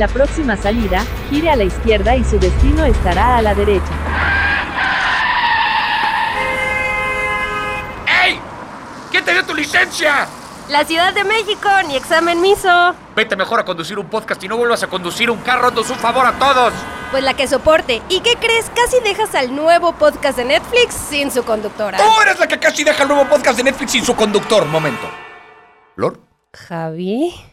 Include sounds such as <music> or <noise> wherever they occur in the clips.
la próxima salida, gire a la izquierda y su destino estará a la derecha. ¡Ey! ¿Quién te dio tu licencia? La Ciudad de México, ni examen miso. Vete mejor a conducir un podcast y no vuelvas a conducir un carro, haznos un favor a todos. Pues la que soporte. ¿Y qué crees? Casi dejas al nuevo podcast de Netflix sin su conductora. Tú eres la que casi deja el nuevo podcast de Netflix sin su conductor. Momento. ¿Lord? Javi.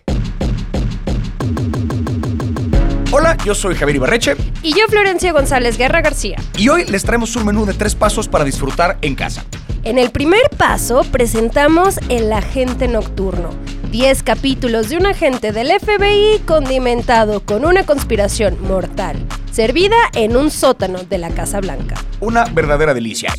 Hola, yo soy Javier Ibarreche Y yo, Florencia González Guerra García. y hoy les traemos un menú de tres pasos para disfrutar en casa. En el primer paso presentamos El Agente Nocturno. 10 capítulos de un agente del FBI condimentado con una conspiración mortal, servida en un sótano de la Casa Blanca. Una verdadera delicia.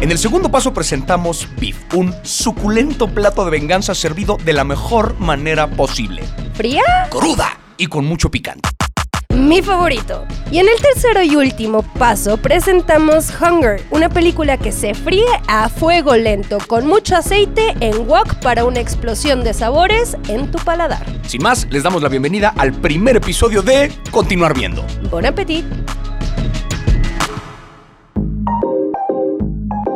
En el segundo paso presentamos Beef, un suculento plato de venganza servido de la mejor manera posible. ¿Fría? Cruda y con mucho picante. Mi favorito. Y en el tercero y último paso presentamos Hunger, una película que se fríe a fuego lento con mucho aceite en wok para una explosión de sabores en tu paladar. Sin más, les damos la bienvenida al primer episodio de Continuar Viendo. Bon appetit.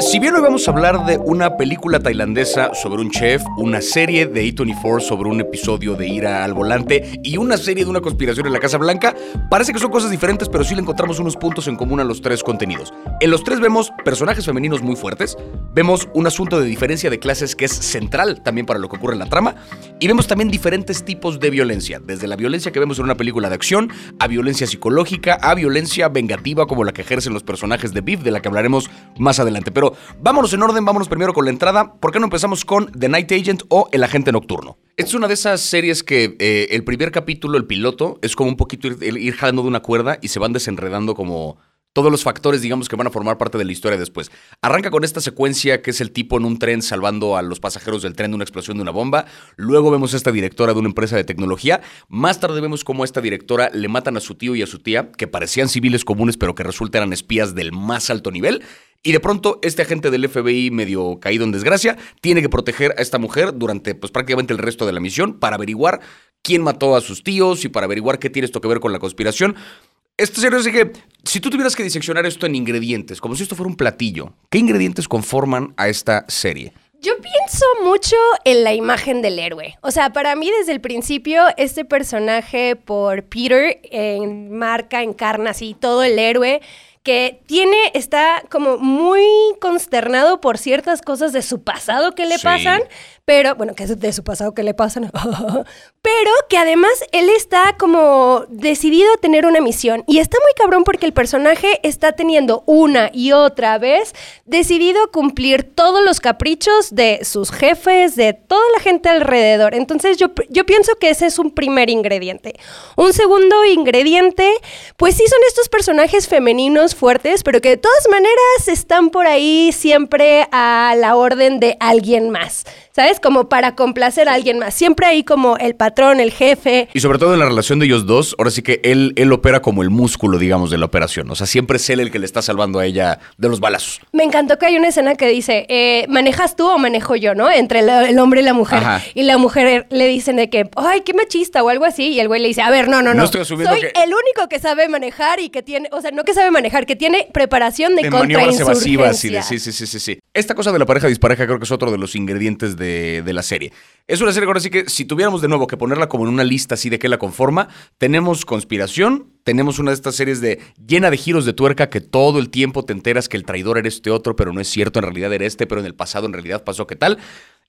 Si bien hoy vamos a hablar de una película tailandesa sobre un chef, una serie de A24 sobre un episodio de Ira al volante y una serie de una conspiración en la Casa Blanca, parece que son cosas diferentes, pero sí le encontramos unos puntos en común a los tres contenidos. En los tres vemos personajes femeninos muy fuertes, vemos un asunto de diferencia de clases que es central también para lo que ocurre en la trama, y vemos también diferentes tipos de violencia, desde la violencia que vemos en una película de acción, a violencia psicológica, a violencia vengativa como la que ejercen los personajes de Beef, de la que hablaremos más adelante. Pero vámonos en orden, vámonos primero con la entrada. ¿Por qué no empezamos con The Night Agent o El Agente Nocturno? Es una de esas series que eh, el primer capítulo, el piloto, es como un poquito ir, ir jalando de una cuerda y se van desenredando como todos los factores, digamos, que van a formar parte de la historia después. Arranca con esta secuencia que es el tipo en un tren salvando a los pasajeros del tren de una explosión de una bomba. Luego vemos a esta directora de una empresa de tecnología. Más tarde vemos cómo a esta directora le matan a su tío y a su tía, que parecían civiles comunes, pero que resultan espías del más alto nivel. Y de pronto, este agente del FBI, medio caído en desgracia, tiene que proteger a esta mujer durante pues, prácticamente el resto de la misión para averiguar quién mató a sus tíos y para averiguar qué tiene esto que ver con la conspiración. Esto serio así que, si tú tuvieras que diseccionar esto en ingredientes, como si esto fuera un platillo, ¿qué ingredientes conforman a esta serie? Yo pienso mucho en la imagen del héroe. O sea, para mí desde el principio este personaje por Peter enmarca, encarna así todo el héroe que tiene, está como muy consternado por ciertas cosas de su pasado que le Sí. pasan, pero, bueno, que es de su pasado que le pasan, <laughs> pero que además él está como decidido a tener una misión y está muy cabrón porque el personaje está teniendo una y otra vez decidido a cumplir todos los caprichos de sus jefes, de toda la gente alrededor. Entonces yo, yo pienso que ese es un primer ingrediente. Un segundo ingrediente, pues sí son estos personajes femeninos fuertes, pero que de todas maneras están por ahí siempre a la orden de alguien más. ¿Sabes? Como para complacer a alguien más. Siempre hay como el patrón, el jefe. Y sobre todo en la relación de ellos dos, ahora sí que él, él opera como el músculo, digamos, de la operación. O sea, siempre es él el que le está salvando a ella de los balazos. Me encantó que hay una escena que dice, eh, ¿manejas tú o manejo yo, no? Entre el, el hombre y la mujer. Ajá. Y la mujer le dicen de que, ay, qué machista o algo así. Y el güey le dice, a ver, no, no, no. No estoy asumiendo Soy que- el único que sabe manejar y que tiene, o sea, no que sabe manejar, que tiene preparación de, de maniobras evasivas y de contrainsurgencia. sí, sí, sí, sí, sí. Esta cosa de la pareja dispareja creo que es otro de los ingredientes de, de la serie. Es una serie ahora sí que si tuviéramos de nuevo que ponerla como en una lista así de qué la conforma, tenemos conspiración, tenemos una de estas series de llena de giros de tuerca que todo el tiempo te enteras que el traidor era este otro, pero no es cierto, en realidad era este, pero en el pasado en realidad pasó qué tal.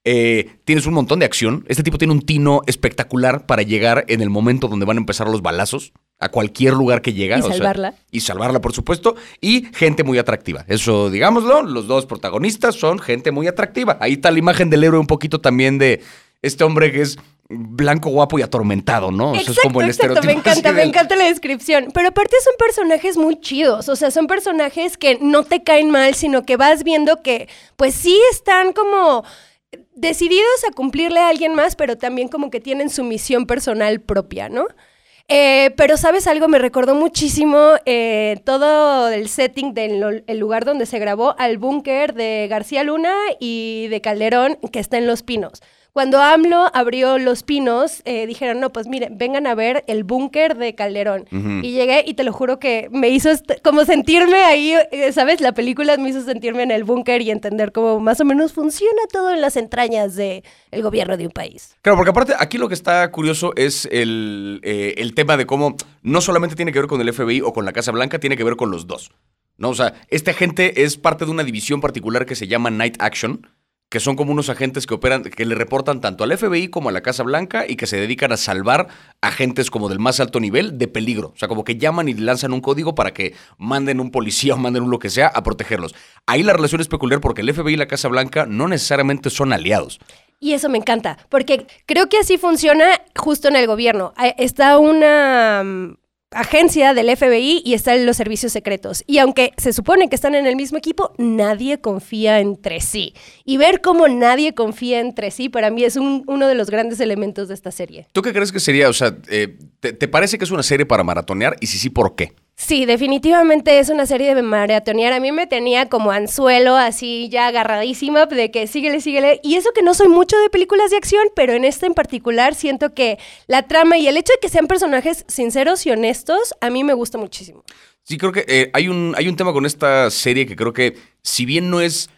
Eh, tienes un montón de acción. Este tipo tiene un tino espectacular para llegar en el momento donde van a empezar los balazos a cualquier lugar que llega. Y o sea, salvarla. y salvarla, por supuesto. Y gente muy atractiva. Eso, digámoslo, los dos protagonistas son gente muy atractiva. Ahí está la imagen del héroe un poquito también de este hombre que es blanco, guapo y atormentado, ¿no? O sea, Exacto, es como el exacto, estereotipo. me encanta, me del- encanta la descripción. Pero aparte son personajes muy chidos, o sea, son personajes que no te caen mal, sino que vas viendo que, pues sí están como decididos a cumplirle a alguien más, pero también como que tienen su misión personal propia, ¿no? Eh, pero sabes algo, me recordó muchísimo eh, todo el setting del el lugar donde se grabó al búnker de García Luna y de Calderón, que está en Los Pinos. Cuando AMLO abrió Los Pinos, eh, dijeron, no, pues miren, vengan a ver el búnker de Calderón. Y llegué y te lo juro que me hizo como sentirme ahí, eh, ¿sabes? La película me hizo sentirme en el búnker y entender cómo más o menos funciona todo en las entrañas del el gobierno de un país. Claro, porque aparte aquí lo que está curioso es el, eh, el tema de cómo no solamente tiene que ver con el FBI o con la Casa Blanca, tiene que ver con los dos. ¿no? O sea, este agente es parte de una división particular que se llama Night Action, que son como unos agentes que operan, que le reportan tanto al FBI como a la Casa Blanca y que se dedican a salvar agentes como del más alto nivel de peligro. O sea, como que llaman y lanzan un código para que manden un policía o <laughs> manden un lo que sea a protegerlos. Ahí la relación es peculiar porque el FBI y la Casa Blanca no necesariamente son aliados. Y eso me encanta, porque creo que así funciona justo en el gobierno. Ah, Está una mm, agencia del FBI y están los servicios secretos. Y aunque se supone que están en el mismo equipo, nadie confía entre sí. Y ver cómo nadie confía entre sí, para mí es un- uno de los grandes elementos de esta serie. ¿Tú qué crees que sería? O sea, eh, ¿te, te parece que es una serie para maratonear? Y si sí, ¿por qué? Sí, definitivamente es una serie de maratonear. A mí me tenía como anzuelo, así ya agarradísima, de que síguele, síguele. Y eso que no soy mucho de películas de acción, pero en esta en particular siento que la trama y el hecho de que sean personajes sinceros y honestos, a mí me gusta muchísimo. Sí, creo que eh, hay, un, hay un tema con esta serie que creo que, si bien no es,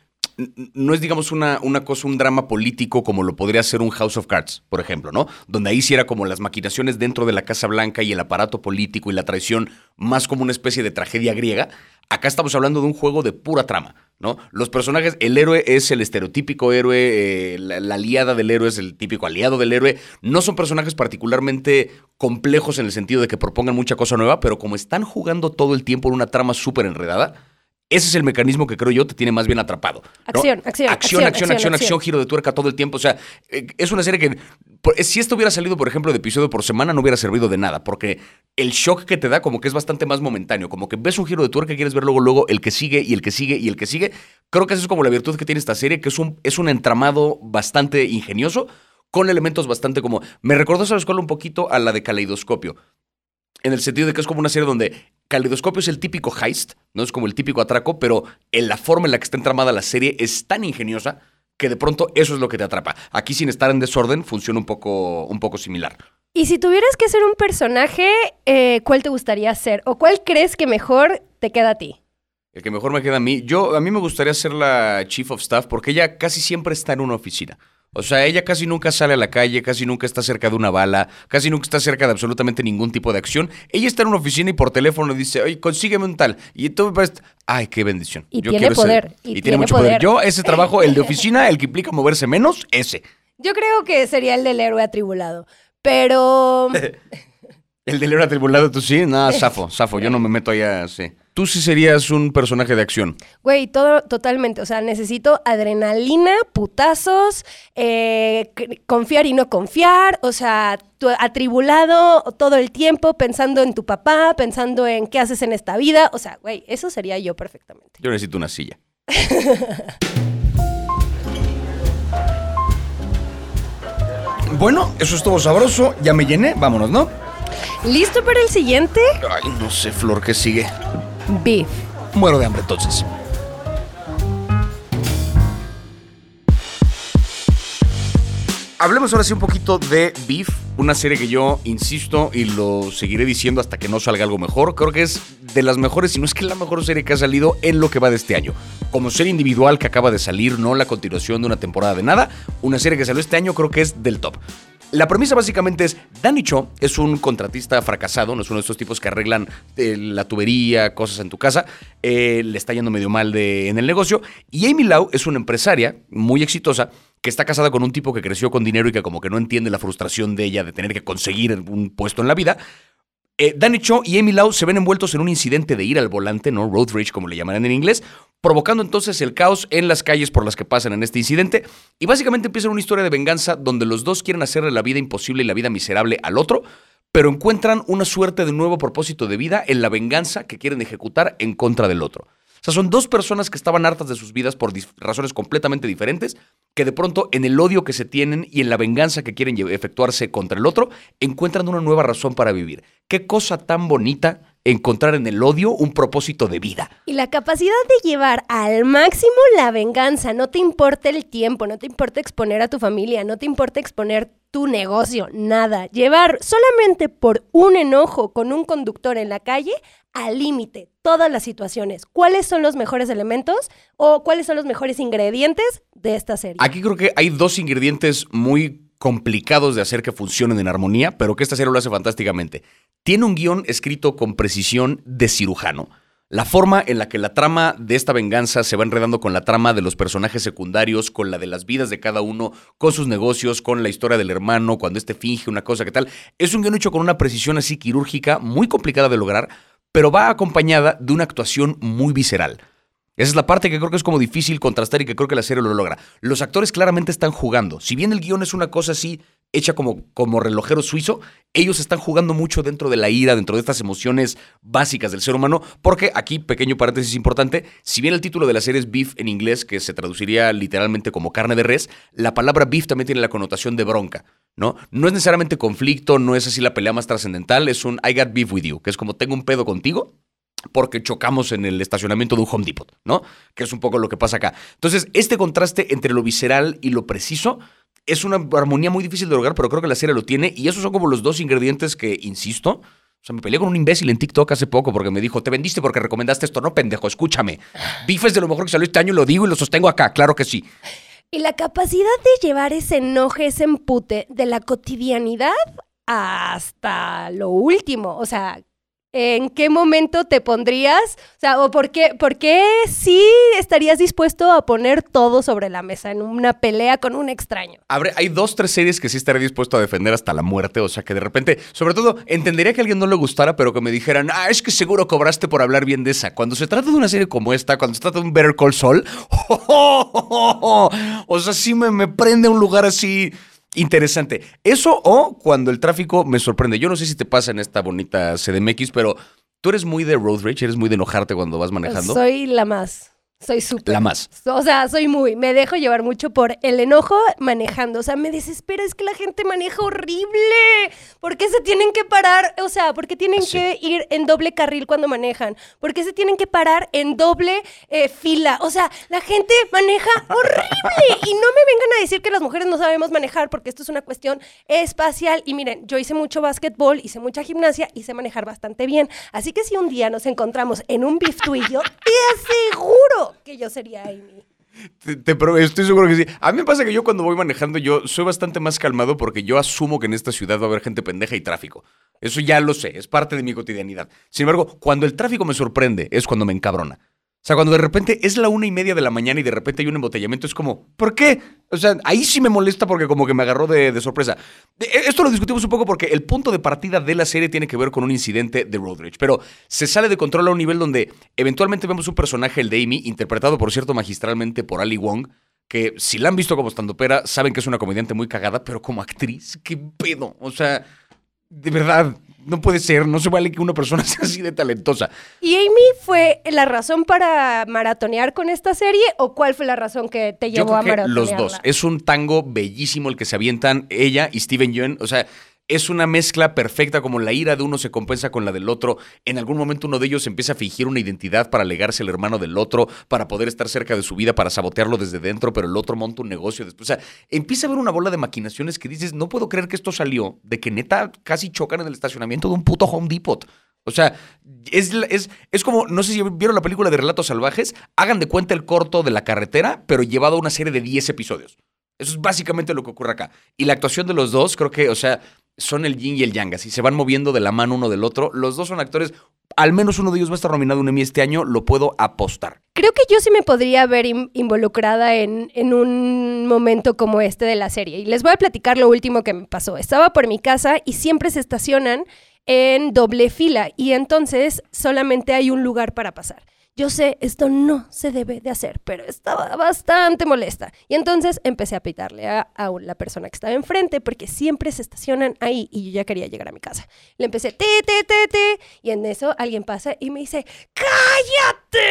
no es digamos, una, una cosa, un drama político como lo podría ser un House of Cards, por ejemplo, ¿no? Donde ahí sí era como las maquinaciones dentro de la Casa Blanca y el aparato político y la traición más como una especie de tragedia griega. Acá estamos hablando de un juego de pura trama, ¿no? Los personajes, el héroe es el estereotípico héroe, eh, la, la aliada del héroe es el típico aliado del héroe. No son personajes particularmente complejos en el sentido de que propongan mucha cosa nueva, pero como están jugando todo el tiempo en una trama súper enredada, ese es el mecanismo que creo yo te tiene más bien atrapado. Acción, acción, acción, acción, acción, acción, giro de tuerca todo el tiempo. O sea, eh, es una serie que si esto hubiera salido, por ejemplo, de episodio por semana, no hubiera servido de nada, porque el shock que te da como que es bastante más momentáneo, como que ves un giro de tuerca y quieres ver luego, luego el que sigue y el que sigue y el que sigue. Creo que esa es como la virtud que tiene esta serie, que es un, es un entramado bastante ingenioso, con elementos bastante como... Me recordó, ¿sabes cuál? Un poquito a la de Caleidoscopio. En el sentido de que es como una serie donde Caleidoscopio es el típico heist, no es como el típico atraco, pero en la forma en la que está entramada la serie es tan ingeniosa que de pronto eso es lo que te atrapa. Aquí sin estar en desorden funciona un poco, un poco similar. Y si tuvieras que ser un personaje, eh, ¿cuál te gustaría ser? ¿O cuál crees que mejor te queda a ti? El que mejor me queda a mí, yo a mí me gustaría ser la chief of staff porque ella casi siempre está en una oficina. O sea, ella casi nunca sale a la calle, casi nunca está cerca de una bala, casi nunca está cerca de absolutamente ningún tipo de acción. Ella está en una oficina y por teléfono dice, oye, consígueme un tal. Y tú me parece, ay, qué bendición. Y Yo tiene poder, y Y, tiene, tiene mucho poder. poder. Yo, ese trabajo, el de oficina, el que implica moverse menos, ese. Yo creo que sería el del héroe atribulado. Pero <laughs> El del héroe atribulado, tú sí, nada, <laughs> zafo, zafo, yo no me meto allá, sí. Tú sí serías un personaje de acción. Güey, todo totalmente. O sea, necesito adrenalina, putazos, eh, confiar y no confiar. O sea, atribulado todo el tiempo pensando en tu papá, pensando en qué haces en esta vida. O sea, güey, eso sería yo perfectamente. Yo necesito una silla. <laughs> Bueno, eso estuvo sabroso. Ya me llené. Vámonos, ¿no? ¿Listo para el siguiente? Ay, no sé, Flor, ¿qué sigue? Beef. Muero de hambre entonces. Hablemos ahora sí un poquito de Beef, una serie que yo insisto y lo seguiré diciendo hasta que no salga algo mejor. Creo que es de las mejores, si no es que la mejor serie que ha salido en lo que va de este año. Como serie individual que acaba de salir, no la continuación de una temporada de nada, una serie que salió este año creo que es del top. La premisa básicamente es, Danny Cho es un contratista fracasado, no es uno de estos tipos que arreglan eh, la tubería, cosas en tu casa, eh, le está yendo medio mal de- en el negocio, y Amy Lau es una empresaria muy exitosa que está casada con un tipo que creció con dinero y que como que no entiende la frustración de ella de tener que conseguir un puesto en la vida. Eh, Danny Cho y Amy Lau se ven envueltos en un incidente de ir al volante, ¿no? Road rage, como le llamarán en inglés, provocando entonces el caos en las calles por las que pasan en este incidente. Y básicamente empieza una historia de venganza donde los dos quieren hacerle la vida imposible y la vida miserable al otro, pero encuentran una suerte de nuevo propósito de vida en la venganza que quieren ejecutar en contra del otro. O sea, son dos personas que estaban hartas de sus vidas por razones completamente diferentes, que de pronto en el odio que se tienen y en la venganza que quieren efectuarse contra el otro, encuentran una nueva razón para vivir. Qué cosa tan bonita encontrar en el odio un propósito de vida. Y la capacidad de llevar al máximo la venganza. No te importa el tiempo, no te importa exponer a tu familia, no te importa exponer tu negocio, nada. Llevar solamente por un enojo con un conductor en la calle al límite todas las situaciones. ¿Cuáles son los mejores elementos o cuáles son los mejores ingredientes de esta serie? Aquí creo que hay dos ingredientes muy complicados de hacer que funcionen en armonía, pero que esta serie lo hace fantásticamente. Tiene un guion escrito con precisión de cirujano. La forma en la que la trama de esta venganza se va enredando con la trama de los personajes secundarios, con la de las vidas de cada uno, con sus negocios, con la historia del hermano, cuando este finge una cosa que tal, es un guion hecho con una precisión así quirúrgica muy complicada de lograr, pero va acompañada de una actuación muy visceral. Esa es la parte que creo que es como difícil contrastar y que creo que la serie lo logra. Los actores claramente están jugando. Si bien el guion es una cosa así hecha como, como relojero suizo, ellos están jugando mucho dentro de la ira, dentro de estas emociones básicas del ser humano, porque aquí, pequeño paréntesis importante, si bien el título de la serie es beef en inglés, que se traduciría literalmente como carne de res, la palabra beef también tiene la connotación de bronca, ¿no? No es necesariamente conflicto, no es así la pelea más trascendental, es un I got beef with you, que es como tengo un pedo contigo, porque chocamos en el estacionamiento de un Home Depot, ¿no? Que es un poco lo que pasa acá. Entonces, este contraste entre lo visceral y lo preciso es una armonía muy difícil de lograr, pero creo que la serie lo tiene y esos son como los dos ingredientes que, insisto, o sea, me peleé con un imbécil en TikTok hace poco porque me dijo, te vendiste porque recomendaste esto. No, pendejo, escúchame. Bife es de lo mejor que salió este año y lo digo y lo sostengo acá, claro que sí. Y la capacidad de llevar ese enoje, ese empute de la cotidianidad hasta lo último. O sea, ¿En qué momento te pondrías? O sea, ¿o por qué, por qué sí estarías dispuesto a poner todo sobre la mesa en una pelea con un extraño? Abre, hay dos, tres series que sí estaría dispuesto a defender hasta la muerte. O sea, que de repente, sobre todo, entendería que a alguien no le gustara, pero que me dijeran, ah, es que seguro cobraste por hablar bien de esa. Cuando se trata de una serie como esta, cuando se trata de un Better Call Saul, <laughs> o sea, sí me, me prende un lugar así interesante. Eso o cuando el tráfico me sorprende. Yo no sé si te pasa en esta bonita CDMX, pero tú eres muy de road rage, eres muy de enojarte cuando vas manejando. Soy la más. Soy súper. La más. O sea, soy muy. Me dejo llevar mucho por el enojo manejando. O sea, me desespera. Es que la gente maneja horrible. ¿Por qué se tienen que parar? O sea, ¿por qué tienen que ir en doble carril cuando manejan? ¿Por qué se tienen que parar en doble eh, fila? O sea, la gente maneja <laughs> horrible. Y no me vengan a decir que las mujeres no sabemos manejar, porque esto es una cuestión espacial. Y miren, yo hice mucho básquetbol, hice mucha gimnasia y sé manejar bastante bien. Así que si un día nos encontramos en un yo, te aseguro que yo sería Amy. Te, estoy seguro que sí. A mí me pasa que yo cuando voy manejando, yo soy bastante más calmado porque yo asumo que en esta ciudad va a haber gente pendeja y tráfico. Eso ya lo sé, es parte de mi cotidianidad. Sin embargo, cuando el tráfico me sorprende, es cuando me encabrona. O sea, cuando de repente es la una y media de la mañana y de repente hay un embotellamiento, es como, ¿por qué? O sea, ahí sí me molesta porque como que me agarró de, sorpresa. E, esto lo discutimos un poco porque el punto de partida de la serie tiene que ver con un incidente de road pero se sale de control a un nivel donde eventualmente vemos un personaje, el de Amy, interpretado por cierto magistralmente por Ali Wong, que si la han visto como estandopera, saben que es una comediante muy cagada, pero como actriz, qué pedo. O sea, de verdad, no puede ser, no se vale que una persona <laughs> sea así de talentosa. ¿Y Amy fue la razón para maratonear con esta serie o cuál fue la razón que te llevó a maratonear? Los dos. Es un tango bellísimo el que se avientan ella y Steven Yeun. O sea, es una mezcla perfecta, como la ira de uno se compensa con la del otro. En algún momento uno de ellos empieza a fingir una identidad para alegarse al hermano del otro, para poder estar cerca de su vida, para sabotearlo desde dentro, pero el otro monta un negocio después. O sea, empieza a haber una bola de maquinaciones que dices, no puedo creer que esto salió de que neta casi chocan en el estacionamiento de un puto Home Depot. O sea, es, es, es, como, no sé si vieron la película de Relatos Salvajes, hagan de cuenta el corto de la carretera, pero llevado a una serie de 10 episodios. Eso es básicamente lo que ocurre acá. Y la actuación de los dos, creo que, o sea, son el yin y el yang, así se van moviendo de la mano uno del otro. Los dos son actores, al menos uno de ellos va a estar nominado a un Emmy este año, lo puedo apostar. Creo que yo sí me podría ver involucrada en, en, un momento como este de la serie. Y les voy a platicar lo último que me pasó. Estaba por mi casa y siempre se estacionan en doble fila y entonces solamente hay un lugar para pasar. Yo sé, esto no se debe de hacer, pero estaba bastante molesta. Y entonces empecé a pitarle a, la persona que estaba enfrente, porque siempre se estacionan ahí y yo ya quería llegar a mi casa. Le empecé, te, te, te, te, y en eso alguien pasa y me dice, ¡cállate!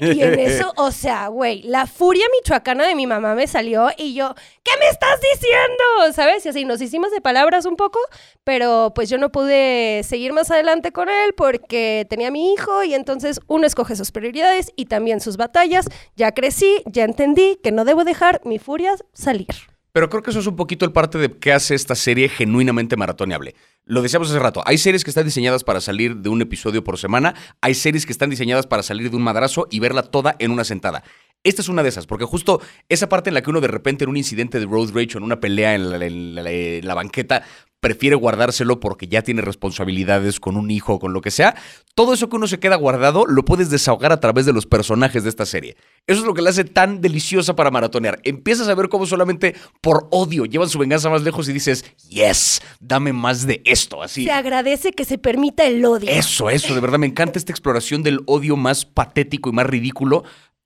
Y en eso, o sea, güey, la furia michoacana de mi mamá me salió y yo, ¿qué me estás diciendo? ¿Sabes? Y así nos hicimos de palabras un poco, pero pues yo no pude seguir más adelante con él porque tenía mi hijo y entonces uno escoge sus prioridades y también sus batallas. Ya crecí, ya entendí que no debo dejar mi furia salir. Pero creo que eso es un poquito el parte de qué hace esta serie genuinamente maratoneable. Lo decíamos hace rato, hay series que están diseñadas para salir de un episodio por semana, hay series que están diseñadas para salir de un madrazo y verla toda en una sentada. Esta es una de esas, porque justo esa parte en la que uno de repente en un incidente de road rage o en una pelea en la, banqueta prefiere guardárselo porque ya tiene responsabilidades con un hijo o con lo que sea, todo eso que uno se queda guardado lo puedes desahogar a través de los personajes de esta serie. Eso es lo que la hace tan deliciosa para maratonear. Empiezas a ver cómo solamente por odio llevan su venganza más lejos y dices, yes, dame más de esto, así. Se agradece que se permita el odio. Eso, eso, de verdad me encanta esta exploración del odio más patético y más ridículo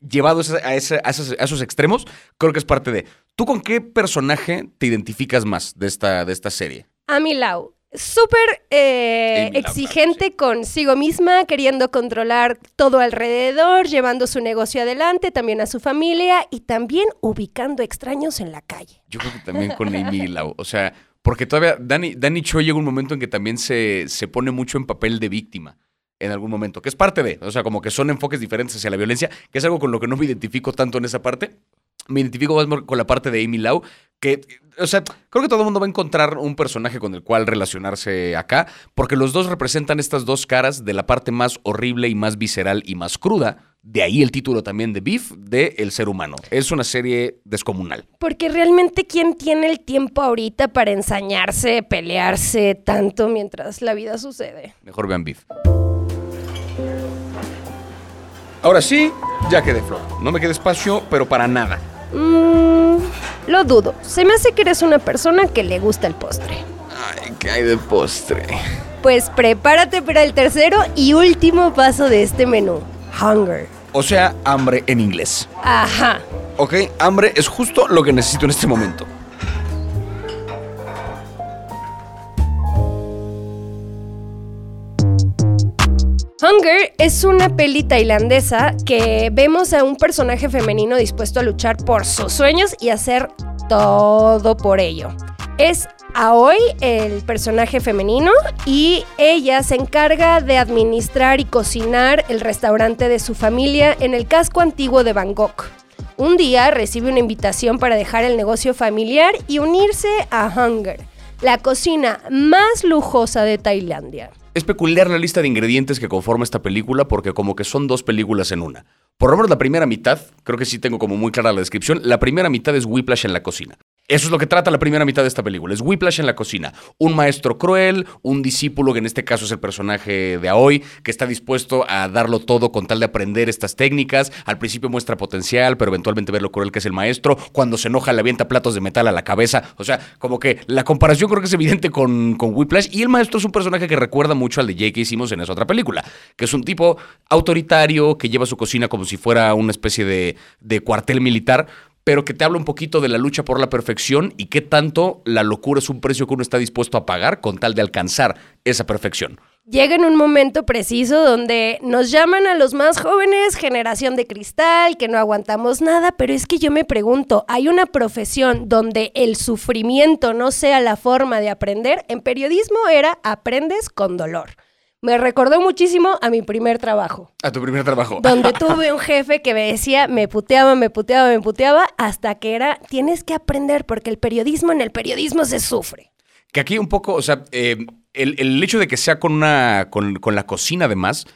llevado a, ese- a ese- a esos, a esos extremos. Creo que es parte de. ¿Tú con qué personaje te identificas más de esta, de esta serie? Amy Lau, súper eh, exigente consigo misma, queriendo controlar todo alrededor, llevando su negocio adelante, también a su familia y también ubicando extraños en la calle. Yo creo que también con Amy Lau. O sea, porque todavía Danny, Danny Choi llega un momento en que también se, se pone mucho en papel de víctima. En algún momento, que es parte de, o sea, como que son enfoques diferentes hacia la violencia, que es algo con lo que no me identifico tanto en esa parte. Me identifico más con la parte de Amy Lau, que, o sea, creo que todo el mundo va a encontrar un personaje con el cual relacionarse acá, porque los dos representan estas dos caras de la parte más horrible y más visceral y más cruda. De ahí el título también de Beef, de El ser humano. Es una serie descomunal. Porque realmente, ¿quién tiene el tiempo ahorita para ensañarse, pelearse tanto mientras la vida sucede? Mejor vean Beef. Ahora sí, ya quedé flor. No me quede espacio, pero para nada. Mm, lo dudo. Se me hace que eres una persona que le gusta el postre. Ay, ¿qué hay de postre? Pues prepárate para el tercero y último paso de este menú. Hunger. O sea, hambre en inglés. Ajá. Ok, hambre es justo lo que necesito en este momento. Hunger es una peli tailandesa que vemos a un personaje femenino dispuesto a luchar por sus sueños y hacer todo por ello. Es Aoi el personaje femenino y ella se encarga de administrar y cocinar el restaurante de su familia en el casco antiguo de Bangkok. Un día recibe una invitación para dejar el negocio familiar y unirse a Hunger, la cocina más lujosa de Tailandia. Es peculiar la lista de ingredientes que conforma esta película porque como que son dos películas en una. Por lo menos la primera mitad, creo que sí tengo como muy clara la descripción, la primera mitad es Whiplash en la cocina. Eso es lo que trata la primera mitad de esta película, es Whiplash en la cocina. Un maestro cruel, un discípulo, que en este caso es el personaje de Aoi, que está dispuesto a darlo todo con tal de aprender estas técnicas. Al principio muestra potencial, pero eventualmente ver lo cruel que es el maestro. Cuando se enoja le avienta platos de metal a la cabeza. O sea, como que la comparación creo que es evidente con, con Whiplash. Y el maestro es un personaje que recuerda mucho al de Jake que hicimos en esa otra película, que es un tipo autoritario, que lleva su cocina como si fuera una especie de, de cuartel militar, pero que te habla un poquito de la lucha por la perfección y qué tanto la locura es un precio que uno está dispuesto a pagar con tal de alcanzar esa perfección. Llega en un momento preciso donde nos llaman a los más jóvenes, generación de cristal, que no aguantamos nada, pero es que yo me pregunto, ¿hay una profesión donde el sufrimiento no sea la forma de aprender? En periodismo era aprendes con dolor. Me recordó muchísimo a mi primer trabajo, A tu primer trabajo. donde <laughs> tuve un jefe que me decía, me puteaba, me puteaba, me puteaba, hasta que era, tienes que aprender porque el periodismo, en el periodismo se sufre. Que aquí un poco, o sea, eh, el, el hecho de que sea con una. con, con la cocina además.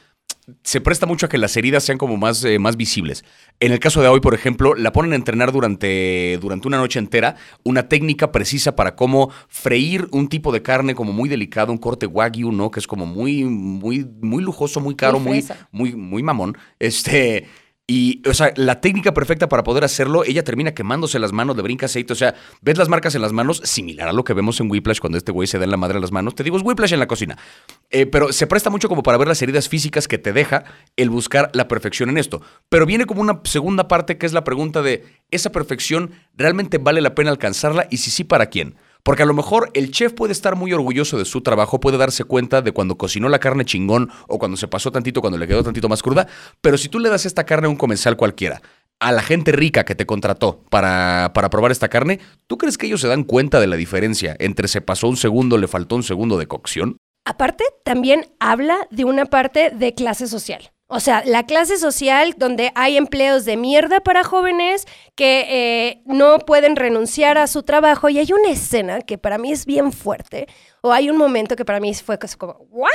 Se presta mucho a que las heridas sean como más, eh, más visibles. En el caso de hoy, por ejemplo, la ponen a entrenar durante, durante una noche entera una técnica precisa para cómo freír un tipo de carne como muy delicado, un corte wagyu, ¿no? Que es como muy, muy, muy lujoso, muy caro, Muy muy, muy, muy mamón. Este. Y, o sea, la técnica perfecta para poder hacerlo, ella termina quemándose las manos, le brinca aceite. O sea, ves las marcas en las manos, similar a lo que vemos en Whiplash cuando este güey se da en la madre a las manos. Te digo, es Whiplash en la cocina. Eh, pero se presta mucho como para ver las heridas físicas que te deja el buscar la perfección en esto. Pero viene como una segunda parte que es la pregunta de, ¿esa perfección realmente vale la pena alcanzarla? Y si sí, ¿para quién? Porque a lo mejor el chef puede estar muy orgulloso de su trabajo, puede darse cuenta de cuando cocinó la carne chingón o cuando se pasó tantito, cuando le quedó tantito más cruda, pero si tú le das esta carne a un comensal cualquiera, a la gente rica que te contrató para, para probar esta carne, ¿tú crees que ellos se dan cuenta de la diferencia entre se pasó un segundo, le faltó un segundo de cocción? Aparte, también habla de una parte de clase social. O sea, la clase social donde hay empleos de mierda para jóvenes que eh, no pueden renunciar a su trabajo y hay una escena que para mí es bien fuerte, o hay un momento que para mí fue como, ¿what?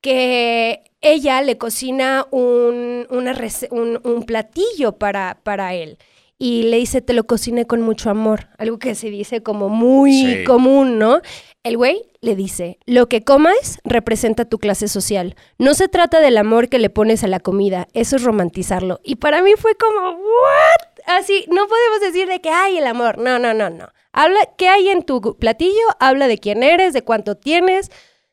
Que ella le cocina un, un, platillo para, para él y le dice, te lo cociné con mucho amor, algo que se dice como muy común, ¿no? El güey le dice, lo que comas representa tu clase social. No se trata del amor que le pones a la comida, eso es romantizarlo. Y para mí fue como, ¿what? Así, no podemos decir de que hay el amor. No, no, no, no. Habla, ¿qué hay en tu platillo? Habla de quién eres, de cuánto tienes,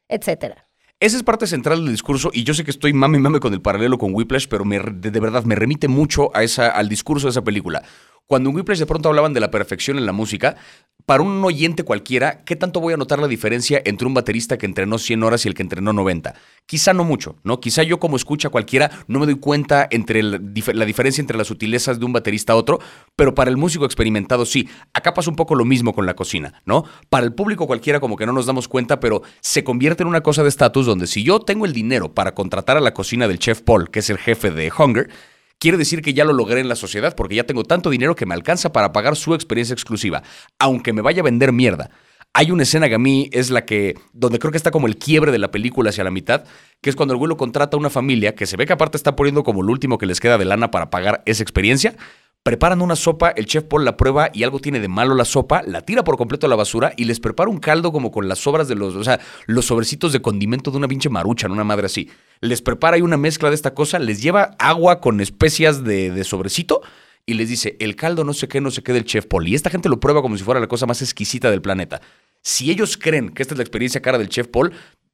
etcétera. Esa es parte central del discurso y yo sé que estoy mame mame con el paralelo con Whiplash, pero me, de, de, verdad me remite mucho a esa, al discurso de esa película. Cuando en Whiplash de pronto hablaban de la perfección en la música, para un oyente cualquiera, ¿qué tanto voy a notar la diferencia entre un baterista que entrenó 100 horas y el que entrenó 90? Quizá no mucho, ¿no? Quizá yo como escucha cualquiera no me doy cuenta entre la, diferencia entre las sutilezas de un baterista a otro, pero para el músico experimentado sí. Acá pasa un poco lo mismo con la cocina, ¿no? Para el público cualquiera como que no nos damos cuenta, pero se convierte en una cosa de estatus donde si yo tengo el dinero para contratar a la cocina del chef Paul, que es el jefe de Hunger, quiere decir que ya lo logré en la sociedad porque ya tengo tanto dinero que me alcanza para pagar su experiencia exclusiva, aunque me vaya a vender mierda. Hay una escena que a mí es la que, donde creo que está como el quiebre de la película hacia la mitad, que es cuando el güey contrata a una familia que se ve que aparte está poniendo como lo último que les queda de lana para pagar esa experiencia, Preparan una sopa, el chef Paul la prueba y algo tiene de malo la sopa, la tira por completo a la basura y les prepara un caldo como con las sobras de los, o sea, los sobrecitos de condimento de una pinche marucha, una madre así. Les prepara ahí una mezcla de esta cosa, les lleva agua con especias de, de sobrecito y les dice, el caldo no sé qué, no sé qué del chef Paul. Y esta gente lo prueba como si fuera la cosa más exquisita del planeta. Si ellos creen que esta es la experiencia cara del chef Paul,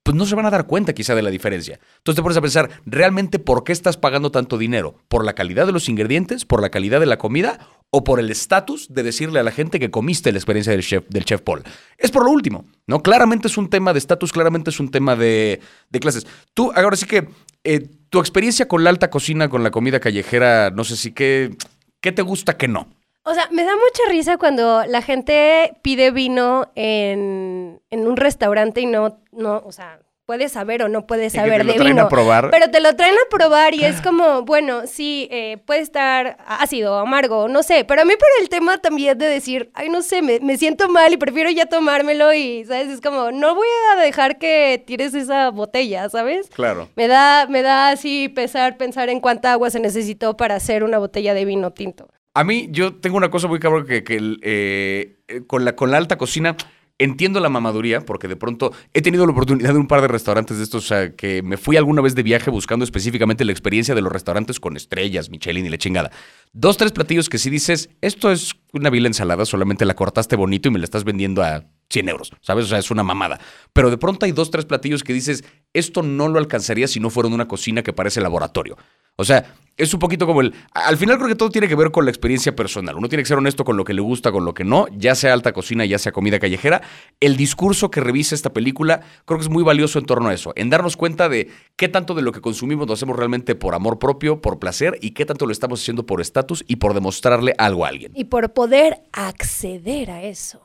pues no se van a dar cuenta quizá de la diferencia. Entonces te pones a pensar, ¿realmente por qué estás pagando tanto dinero? ¿Por la calidad de los ingredientes? ¿Por la calidad de la comida? ¿O por el estatus de decirle a la gente que comiste la experiencia del chef, del chef Paul? Es por lo último, ¿no? Claramente es un tema de estatus, claramente es un tema de, clases. Tú, ahora sí que, eh, tu experiencia con la alta cocina, con la comida callejera, no sé si qué, qué te gusta que no. O sea, me da mucha risa cuando la gente pide vino en, en un restaurante y no, no, o sea, puedes saber o no puedes saber de vino. A probar. Pero te lo traen a probar y es <laughs> como, bueno, sí, eh, puede estar ácido, amargo, no sé. Pero a mí por el tema también de decir, ay, no sé, me, me, siento mal y prefiero ya tomármelo y, ¿sabes? Es como, no voy a dejar que tires esa botella, ¿sabes? Claro. Me da, me da así pesar pensar en cuánta agua se necesitó para hacer una botella de vino tinto. A mí, yo tengo una cosa muy cabrón que, eh, con, la, con la alta cocina entiendo la mamaduría, porque de pronto he tenido la oportunidad de un par de restaurantes de estos, o sea, que me fui alguna vez de viaje buscando específicamente la experiencia de los restaurantes con estrellas, Michelin y la chingada. Dos, tres platillos que si dices, esto es una vila ensalada, solamente la cortaste bonito y me la estás vendiendo a 100 euros, ¿sabes? O sea, es una mamada. Pero de pronto hay dos, tres platillos que dices, esto no lo alcanzaría si no fuera una cocina que parece laboratorio. O sea, es un poquito como el... Al final creo que todo tiene que ver con la experiencia personal. Uno tiene que ser honesto con lo que le gusta, con lo que no, ya sea alta cocina, ya sea comida callejera. El discurso que revisa esta película creo que es muy valioso en torno a eso, en darnos cuenta de qué tanto de lo que consumimos lo hacemos realmente por amor propio, por placer, y qué tanto lo estamos haciendo por estatus y por demostrarle algo a alguien. Y por poder acceder a eso.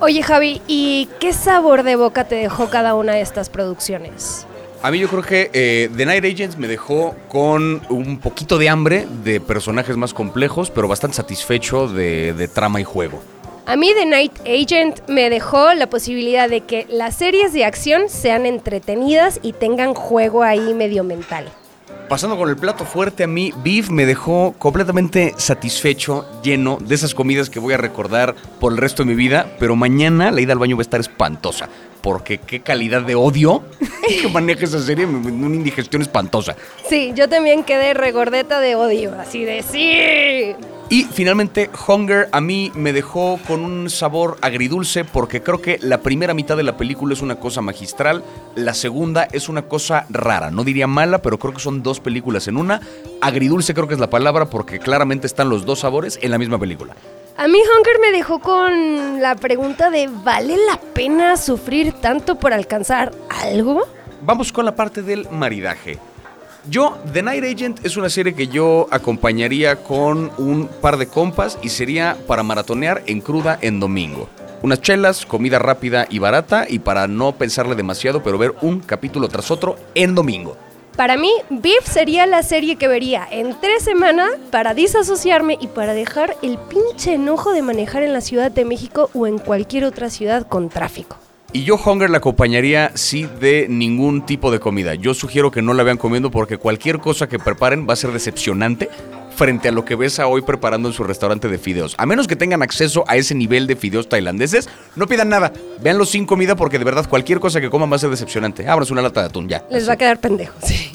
Oye Javi, ¿y qué sabor de boca te dejó cada una de estas producciones? A mí yo creo que eh, The Night Agents me dejó con un poquito de hambre de personajes más complejos, pero bastante satisfecho de, trama y juego. A mí The Night Agent me dejó la posibilidad de que las series de acción sean entretenidas y tengan juego ahí medio mental. Pasando con el plato fuerte, a mí Beef me dejó completamente satisfecho, lleno de esas comidas que voy a recordar por el resto de mi vida, pero mañana la ida al baño va a estar espantosa, porque qué calidad de odio que maneja esa serie, una indigestión espantosa. Sí, yo también quedé regordeta de odio, así de sí. Y finalmente, Hunger a mí me dejó con un sabor agridulce porque creo que la primera mitad de la película es una cosa magistral, la segunda es una cosa rara, no diría mala, pero creo que son dos películas en una. Agridulce creo que es la palabra porque claramente están los dos sabores en la misma película. A mí Hunger me dejó con la pregunta de ¿vale la pena sufrir tanto por alcanzar algo? Vamos con la parte del maridaje. Yo, The Night Agent es una serie que yo acompañaría con un par de compas y sería para maratonear en cruda en domingo. Unas chelas, comida rápida y barata y para no pensarle demasiado, pero ver un capítulo tras otro en domingo. Para mí, Beef sería la serie que vería en tres semanas para disasociarme y para dejar el pinche enojo de manejar en la Ciudad de México o en cualquier otra ciudad con tráfico. Y yo Hunger la acompañaría sí de ningún tipo de comida. Yo sugiero que no la vean comiendo porque cualquier cosa que preparen va a ser decepcionante frente a lo que ves a hoy preparando en su restaurante de fideos. A menos que tengan acceso a ese nivel de fideos tailandeses, no pidan nada. Véanlo sin comida porque de verdad cualquier cosa que coman va a ser decepcionante. Ábranse una lata de atún ya. Les va a quedar pendejos. Sí.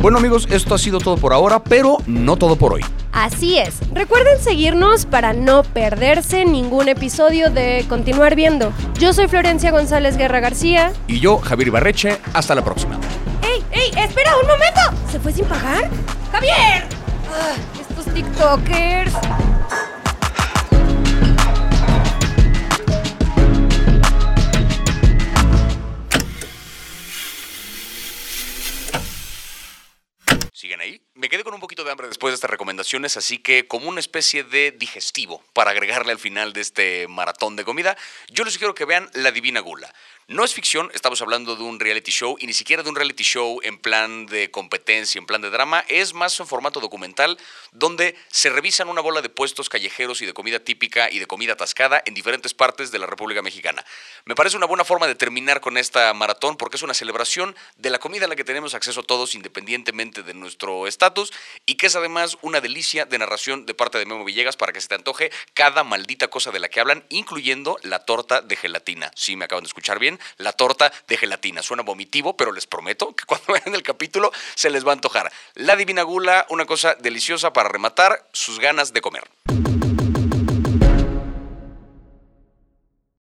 Bueno amigos, esto ha sido todo por ahora, pero no todo por hoy. Así es. Recuerden seguirnos para no perderse ningún episodio de Continuar Viendo. Yo soy Florencia González Guerra García. Y yo, Javier Ibarreche, hasta la próxima. ¡Ey, ey! ¡Espera un momento! ¿Se fue sin pagar? ¡Javier! Ah, estos TikTokers. Me quedé con un poquito de hambre después de estas recomendaciones, así que como una especie de digestivo para agregarle al final de este maratón de comida, yo les sugiero que vean La Divina Gula. No es ficción, estamos hablando de un reality show y ni siquiera de un reality show en plan de competencia, en plan de drama, es más un formato documental donde se revisan una bola de puestos callejeros y de comida típica y de comida atascada en diferentes partes de la República Mexicana. Me parece una buena forma de terminar con esta maratón porque es una celebración de la comida a la que tenemos acceso todos independientemente de nuestro estatus y que es además una delicia de narración de parte de Memo Villegas para que se te antoje cada maldita cosa de la que hablan, incluyendo la torta de gelatina. Sí, me acaban de escuchar bien la torta de gelatina. Suena vomitivo, pero les prometo que cuando <laughs> vean el capítulo se les va a antojar. La Divina Gula, una cosa deliciosa para rematar sus ganas de comer.